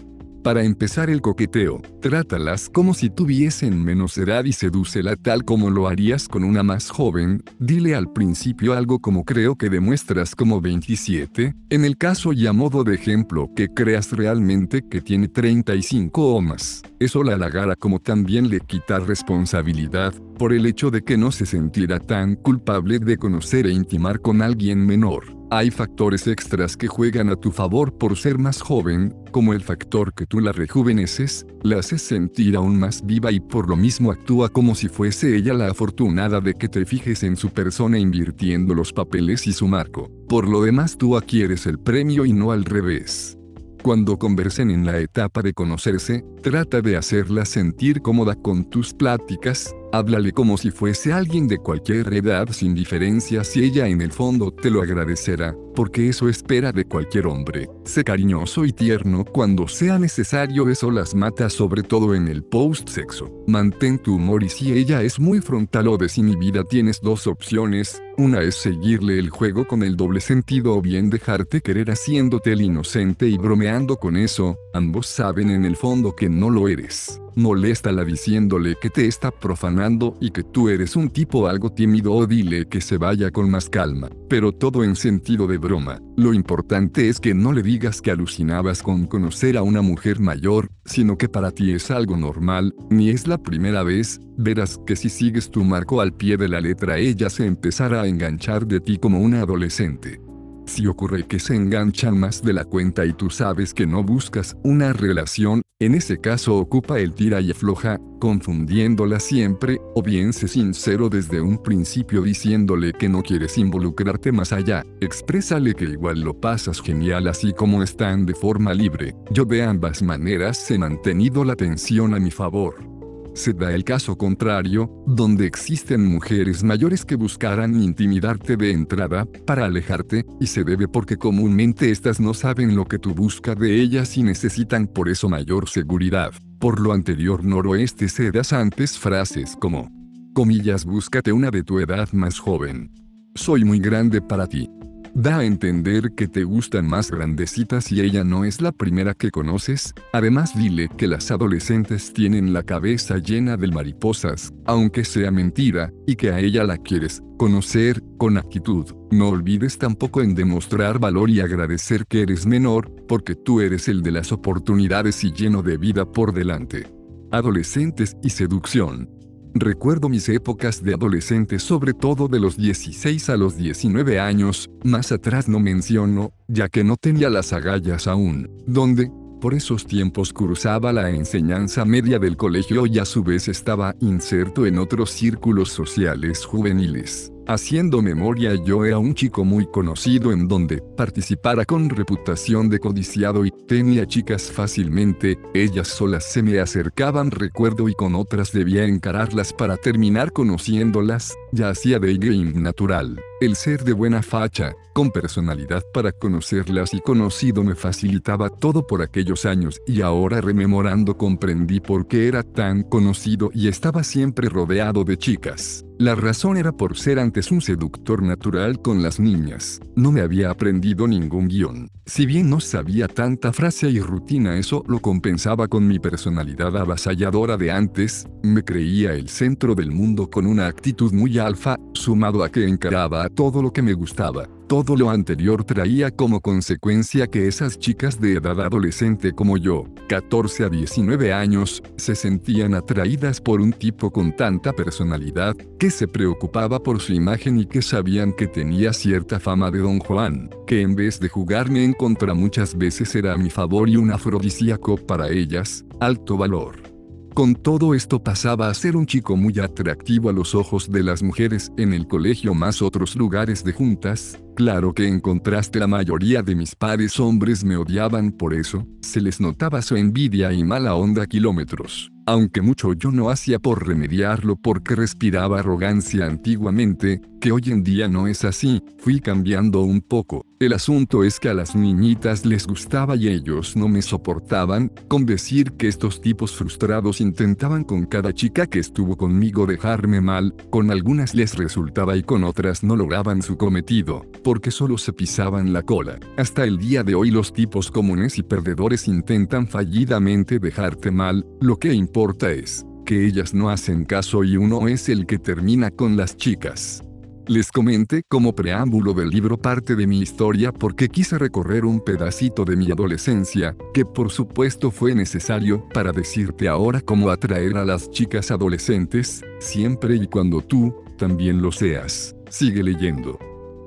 Para empezar el coqueteo, trátalas como si tuviesen menos edad y sedúcela tal como lo harías con una más joven, dile al principio algo como creo que demuestras como 27, en el caso y a modo de ejemplo que creas realmente que tiene 35 o más. Eso la halagará como también le quita responsabilidad, por el hecho de que no se sentirá tan culpable de conocer e intimar con alguien menor. Hay factores extras que juegan a tu favor por ser más joven, como el factor que tú la rejuveneces, la haces sentir aún más viva y por lo mismo actúa como si fuese ella la afortunada de que te fijes en su persona invirtiendo los papeles y su marco. Por lo demás tú adquieres el premio y no al revés. Cuando conversen en la etapa de conocerse, trata de hacerla sentir cómoda con tus pláticas, Háblale como si fuese alguien de cualquier edad sin diferencia si ella en el fondo te lo agradecerá, porque eso espera de cualquier hombre. Sé cariñoso y tierno cuando sea necesario, eso las mata sobre todo en el post-sexo. Mantén tu humor y si ella es muy frontal o desinhibida tienes dos opciones, una es seguirle el juego con el doble sentido o bien dejarte querer haciéndote el inocente y bromeando con eso, ambos saben en el fondo que no lo eres. Moléstala diciéndole que te está profanando y que tú eres un tipo algo tímido o dile que se vaya con más calma, pero todo en sentido de broma. Lo importante es que no le digas que alucinabas con conocer a una mujer mayor, sino que para ti es algo normal, ni es la primera vez, verás que si sigues tu marco al pie de la letra ella se empezará a enganchar de ti como una adolescente. Si ocurre que se enganchan más de la cuenta y tú sabes que no buscas una relación, en ese caso ocupa el tira y afloja, confundiéndola siempre, o bien sé sincero desde un principio diciéndole que no quieres involucrarte más allá, exprésale que igual lo pasas genial así como están de forma libre. Yo de ambas maneras he mantenido la tensión a mi favor. Se da el caso contrario, donde existen mujeres mayores que buscarán intimidarte de entrada, para alejarte, y se debe porque comúnmente estas no saben lo que tú buscas de ellas y necesitan por eso mayor seguridad. Por lo anterior noroeste se das antes frases como, comillas búscate una de tu edad más joven. Soy muy grande para ti. Da a entender que te gustan más grandecitas y ella no es la primera que conoces. Además dile que las adolescentes tienen la cabeza llena de mariposas, aunque sea mentira, y que a ella la quieres conocer con actitud. No olvides tampoco en demostrar valor y agradecer que eres menor, porque tú eres el de las oportunidades y lleno de vida por delante. Adolescentes y seducción. Recuerdo mis épocas de adolescente sobre todo de los 16 a los 19 años, más atrás no menciono, ya que no tenía las agallas aún, donde, por esos tiempos cursaba la enseñanza media del colegio y a su vez estaba inserto en otros círculos sociales juveniles. Haciendo memoria yo era un chico muy conocido en donde participara con reputación de codiciado y tenía chicas fácilmente, ellas solas se me acercaban recuerdo y con otras debía encararlas para terminar conociéndolas, ya hacía de game natural. El ser de buena facha, con personalidad para conocerlas y conocido me facilitaba todo por aquellos años y ahora rememorando comprendí por qué era tan conocido y estaba siempre rodeado de chicas. La razón era por ser antes un seductor natural con las niñas. No me había aprendido ningún guion. Si bien no sabía tanta frase y rutina, eso lo compensaba con mi personalidad avasalladora de antes, me creía el centro del mundo con una actitud muy alfa, sumado a que encaraba todo lo que me gustaba. Todo lo anterior traía como consecuencia que esas chicas de edad adolescente como yo, 14 a 19 años, se sentían atraídas por un tipo con tanta personalidad, que se preocupaba por su imagen y que sabían que tenía cierta fama de don Juan, que en vez de jugarme en contra muchas veces era a mi favor y un afrodisíaco para ellas, alto valor. Con todo esto pasaba a ser un chico muy atractivo a los ojos de las mujeres en el colegio más otros lugares de juntas, Claro que en contraste la mayoría de mis pares hombres me odiaban por eso, se les notaba su envidia y mala onda kilómetros aunque mucho yo no hacía por remediarlo porque respiraba arrogancia antiguamente, que hoy en día no es así, fui cambiando un poco. El asunto es que a las niñitas les gustaba y ellos no me soportaban, con decir que estos tipos frustrados intentaban con cada chica que estuvo conmigo dejarme mal, con algunas les resultaba y con otras no lograban su cometido, porque solo se pisaban la cola. Hasta el día de hoy los tipos comunes y perdedores intentan fallidamente dejarte mal, lo que importa es que ellas no hacen caso y uno es el que termina con las chicas. Les comenté como preámbulo del libro parte de mi historia porque quise recorrer un pedacito de mi adolescencia, que por supuesto fue necesario para decirte ahora cómo atraer a las chicas adolescentes, siempre y cuando tú, también lo seas. Sigue leyendo.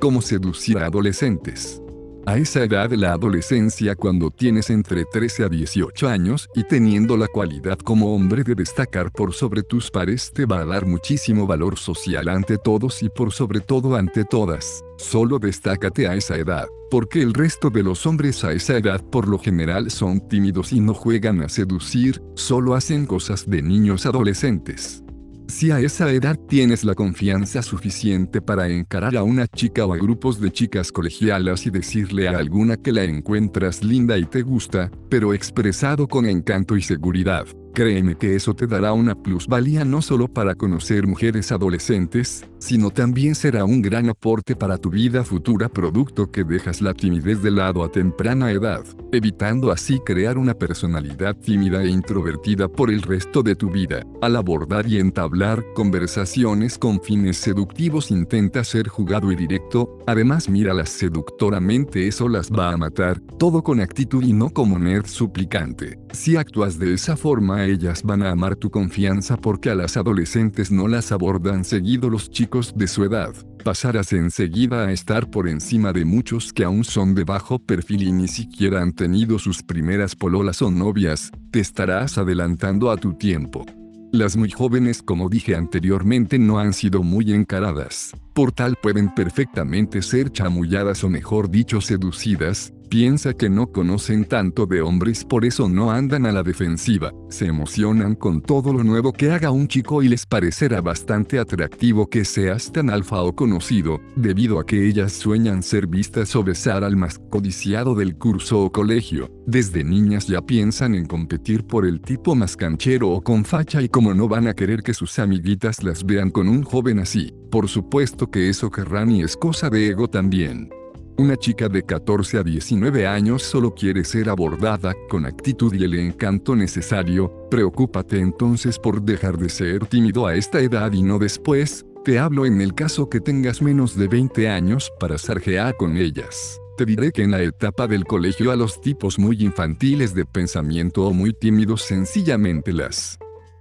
Cómo seducir a adolescentes. A esa edad de la adolescencia cuando tienes entre 13 a 18 años y teniendo la cualidad como hombre de destacar por sobre tus pares te va a dar muchísimo valor social ante todos y por sobre todo ante todas. Solo destácate a esa edad, porque el resto de los hombres a esa edad por lo general son tímidos y no juegan a seducir, solo hacen cosas de niños adolescentes. Si a esa edad tienes la confianza suficiente para encarar a una chica o a grupos de chicas colegialas y decirle a alguna que la encuentras linda y te gusta, pero expresado con encanto y seguridad, Créeme que eso te dará una plusvalía no solo para conocer mujeres adolescentes, sino también será un gran aporte para tu vida futura producto que dejas la timidez de lado a temprana edad, evitando así crear una personalidad tímida e introvertida por el resto de tu vida. Al abordar y entablar conversaciones con fines seductivos intenta ser jugado y directo, además míralas seductoramente eso las va a matar, todo con actitud y no como nerd suplicante. Si actúas de esa forma ellas van a amar tu confianza porque a las adolescentes no las abordan seguido los chicos de su edad. Pasarás enseguida a estar por encima de muchos que aún son de bajo perfil y ni siquiera han tenido sus primeras pololas o novias, te estarás adelantando a tu tiempo. Las muy jóvenes como dije anteriormente no han sido muy encaradas, por tal pueden perfectamente ser chamulladas o mejor dicho seducidas, Piensa que no conocen tanto de hombres por eso no andan a la defensiva, se emocionan con todo lo nuevo que haga un chico y les parecerá bastante atractivo que seas tan alfa o conocido, debido a que ellas sueñan ser vistas o besar al más codiciado del curso o colegio. Desde niñas ya piensan en competir por el tipo más canchero o con facha y como no van a querer que sus amiguitas las vean con un joven así, por supuesto que eso querrán y es cosa de ego también. Una chica de 14 a 19 años solo quiere ser abordada con actitud y el encanto necesario, preocúpate entonces por dejar de ser tímido a esta edad y no después, te hablo en el caso que tengas menos de 20 años para sarjear con ellas. Te diré que en la etapa del colegio a los tipos muy infantiles de pensamiento o muy tímidos sencillamente las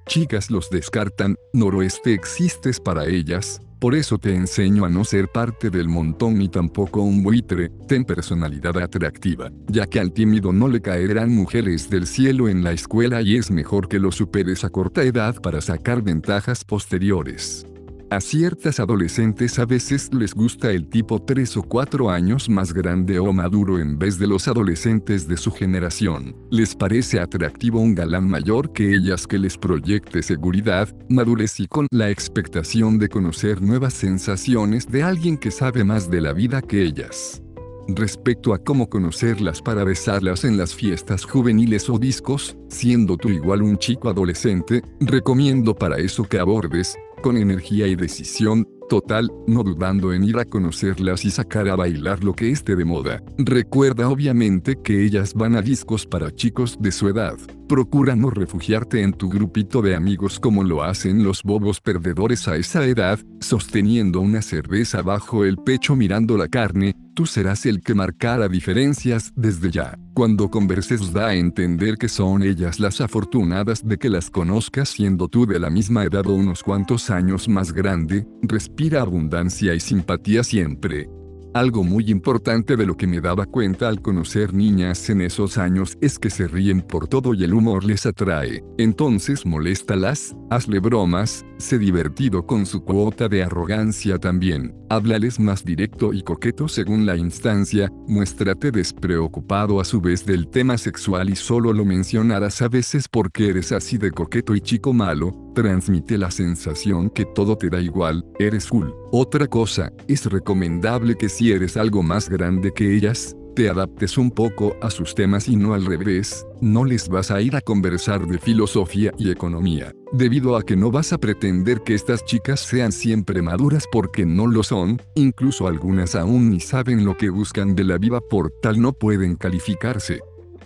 chicas los descartan, noroeste existes para ellas, por eso te enseño a no ser parte del montón ni tampoco un buitre, ten personalidad atractiva, ya que al tímido no le caerán mujeres del cielo en la escuela y es mejor que lo superes a corta edad para sacar ventajas posteriores. A ciertas adolescentes a veces les gusta el tipo 3 o 4 años más grande o maduro en vez de los adolescentes de su generación. Les parece atractivo un galán mayor que ellas que les proyecte seguridad, madurez y con la expectación de conocer nuevas sensaciones de alguien que sabe más de la vida que ellas. Respecto a cómo conocerlas para besarlas en las fiestas juveniles o discos, siendo tú igual un chico adolescente, recomiendo para eso que abordes, con energía y decisión, total, no dudando en ir a conocerlas y sacar a bailar lo que esté de moda. Recuerda obviamente que ellas van a discos para chicos de su edad. Procura no refugiarte en tu grupito de amigos como lo hacen los bobos perdedores a esa edad, sosteniendo una cerveza bajo el pecho mirando la carne, tú serás el que marcará diferencias desde ya. Cuando converses da a entender que son ellas las afortunadas de que las conozcas siendo tú de la misma edad o unos cuantos años más grande, respira abundancia y simpatía siempre. Algo muy importante de lo que me daba cuenta al conocer niñas en esos años es que se ríen por todo y el humor les atrae. Entonces moléstalas, Hazle bromas, sé divertido con su cuota de arrogancia también, háblales más directo y coqueto según la instancia, muéstrate despreocupado a su vez del tema sexual y solo lo mencionarás a veces porque eres así de coqueto y chico malo, transmite la sensación que todo te da igual, eres cool. Otra cosa, es recomendable que si eres algo más grande que ellas, te adaptes un poco a sus temas y no al revés, no les vas a ir a conversar de filosofía y economía, debido a que no vas a pretender que estas chicas sean siempre maduras porque no lo son, incluso algunas aún ni saben lo que buscan de la vida por tal no pueden calificarse.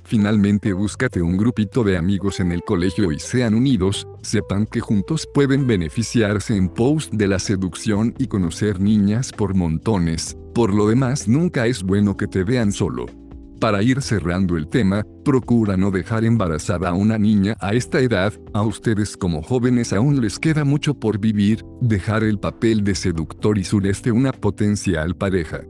Finalmente búscate un grupito de amigos en el colegio y sean unidos, sepan que juntos pueden beneficiarse en post de la seducción y conocer niñas por montones, por lo demás nunca es bueno que te vean solo. Para ir cerrando el tema, procura no dejar embarazada a una niña a esta edad, a ustedes como jóvenes aún les queda mucho por vivir, dejar el papel de seductor y sureste una potencial pareja.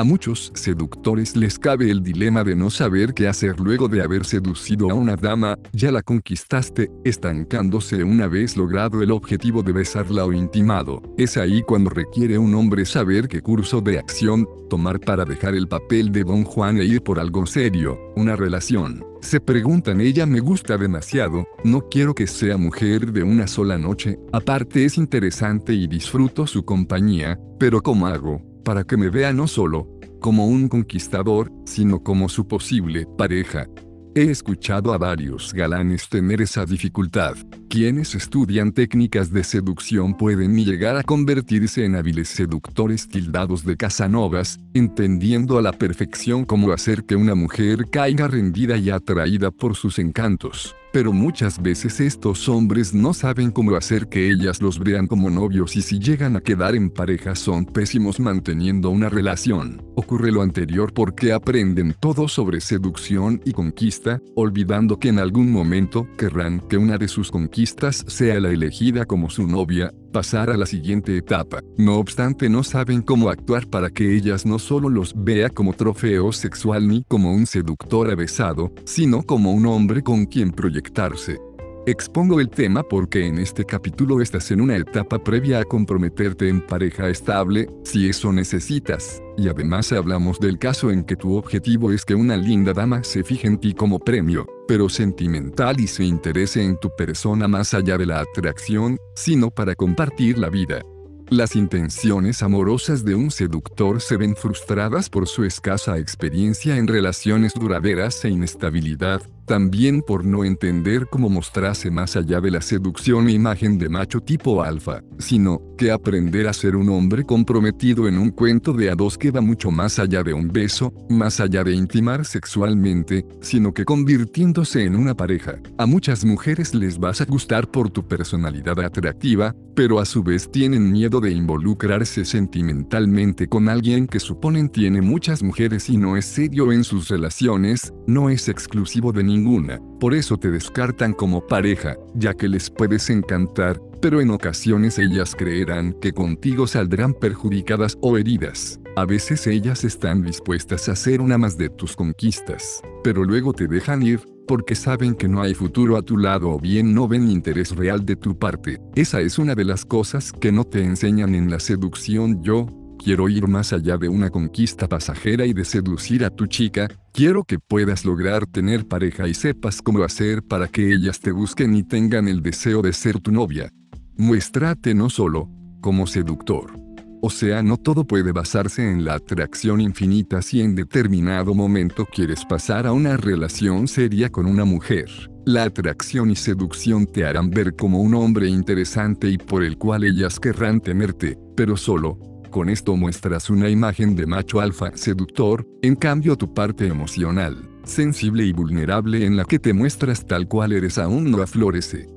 A muchos seductores les cabe el dilema de no saber qué hacer luego de haber seducido a una dama, ya la conquistaste, estancándose una vez logrado el objetivo de besarla o intimado. Es ahí cuando requiere un hombre saber qué curso de acción tomar para dejar el papel de Don Juan e ir por algo serio, una relación. Se preguntan ella me gusta demasiado, no quiero que sea mujer de una sola noche, aparte es interesante y disfruto su compañía, pero ¿cómo hago? Para que me vea no solo como un conquistador, sino como su posible pareja. He escuchado a varios galanes tener esa dificultad. Quienes estudian técnicas de seducción pueden llegar a convertirse en hábiles seductores tildados de Casanovas, entendiendo a la perfección cómo hacer que una mujer caiga rendida y atraída por sus encantos. Pero muchas veces estos hombres no saben cómo hacer que ellas los vean como novios y si llegan a quedar en pareja son pésimos manteniendo una relación. Ocurre lo anterior porque aprenden todo sobre seducción y conquista, olvidando que en algún momento querrán que una de sus conquistas sea la elegida como su novia, pasar a la siguiente etapa. No obstante no saben cómo actuar para que ellas no solo los vea como trofeo sexual ni como un seductor avesado, sino como un hombre con quien proyectarse. Expongo el tema porque en este capítulo estás en una etapa previa a comprometerte en pareja estable, si eso necesitas, y además hablamos del caso en que tu objetivo es que una linda dama se fije en ti como premio, pero sentimental y se interese en tu persona más allá de la atracción, sino para compartir la vida. Las intenciones amorosas de un seductor se ven frustradas por su escasa experiencia en relaciones duraderas e inestabilidad, también por no entender cómo mostrarse más allá de la seducción e imagen de macho tipo alfa, sino que aprender a ser un hombre comprometido en un cuento de a dos que va mucho más allá de un beso, más allá de intimar sexualmente, sino que convirtiéndose en una pareja. A muchas mujeres les vas a gustar por tu personalidad atractiva, pero a su vez tienen miedo de involucrarse sentimentalmente con alguien que suponen tiene muchas mujeres y no es serio en sus relaciones, no es exclusivo de ningún ninguna, por eso te descartan como pareja, ya que les puedes encantar, pero en ocasiones ellas creerán que contigo saldrán perjudicadas o heridas. A veces ellas están dispuestas a ser una más de tus conquistas, pero luego te dejan ir, porque saben que no hay futuro a tu lado o bien no ven interés real de tu parte. Esa es una de las cosas que no te enseñan en la seducción yo, quiero ir más allá de una conquista pasajera y de seducir a tu chica, quiero que puedas lograr tener pareja y sepas cómo hacer para que ellas te busquen y tengan el deseo de ser tu novia. Muéstrate no solo como seductor. O sea, no todo puede basarse en la atracción infinita si en determinado momento quieres pasar a una relación seria con una mujer. La atracción y seducción te harán ver como un hombre interesante y por el cual ellas querrán tenerte, pero solo, con esto muestras una imagen de macho alfa seductor, en cambio tu parte emocional, sensible y vulnerable en la que te muestras tal cual eres aún no aflorece.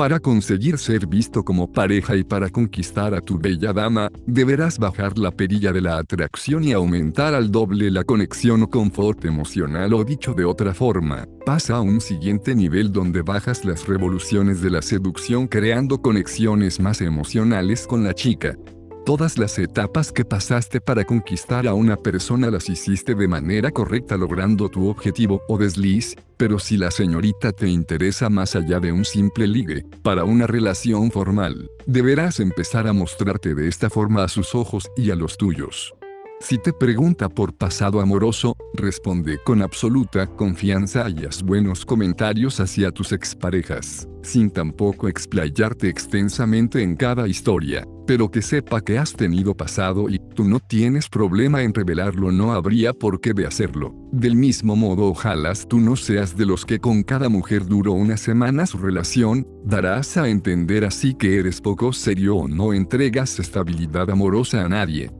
Para conseguir ser visto como pareja y para conquistar a tu bella dama, deberás bajar la perilla de la atracción y aumentar al doble la conexión o confort emocional o dicho de otra forma, pasa a un siguiente nivel donde bajas las revoluciones de la seducción creando conexiones más emocionales con la chica. Todas las etapas que pasaste para conquistar a una persona las hiciste de manera correcta logrando tu objetivo o desliz, pero si la señorita te interesa más allá de un simple ligue, para una relación formal, deberás empezar a mostrarte de esta forma a sus ojos y a los tuyos. Si te pregunta por pasado amoroso, responde con absoluta confianza y haz buenos comentarios hacia tus exparejas, sin tampoco explayarte extensamente en cada historia, pero que sepa que has tenido pasado y tú no tienes problema en revelarlo, no habría por qué de hacerlo. Del mismo modo, ojalá tú no seas de los que con cada mujer duró una semana su relación, darás a entender así que eres poco serio o no entregas estabilidad amorosa a nadie.